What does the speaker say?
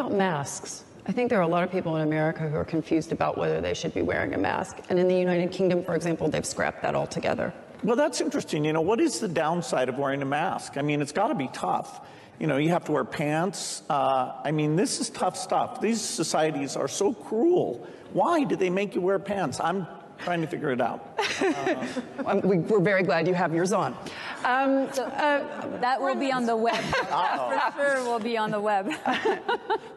About masks. I think there are a lot of people in America who are confused about whether they should be wearing a mask. And in the United Kingdom, for example, they've scrapped that altogether. Well, that's interesting. You know, what is the downside of wearing a mask? I mean, it's got to be tough. You know, you have to wear pants. Uh, I mean, this is tough stuff. These societies are so cruel. Why do they make you wear pants? I'm trying to figure it out. Um, we, are very glad you have yours on. Um, so, uh, that will be on the web. For sure will be on the web.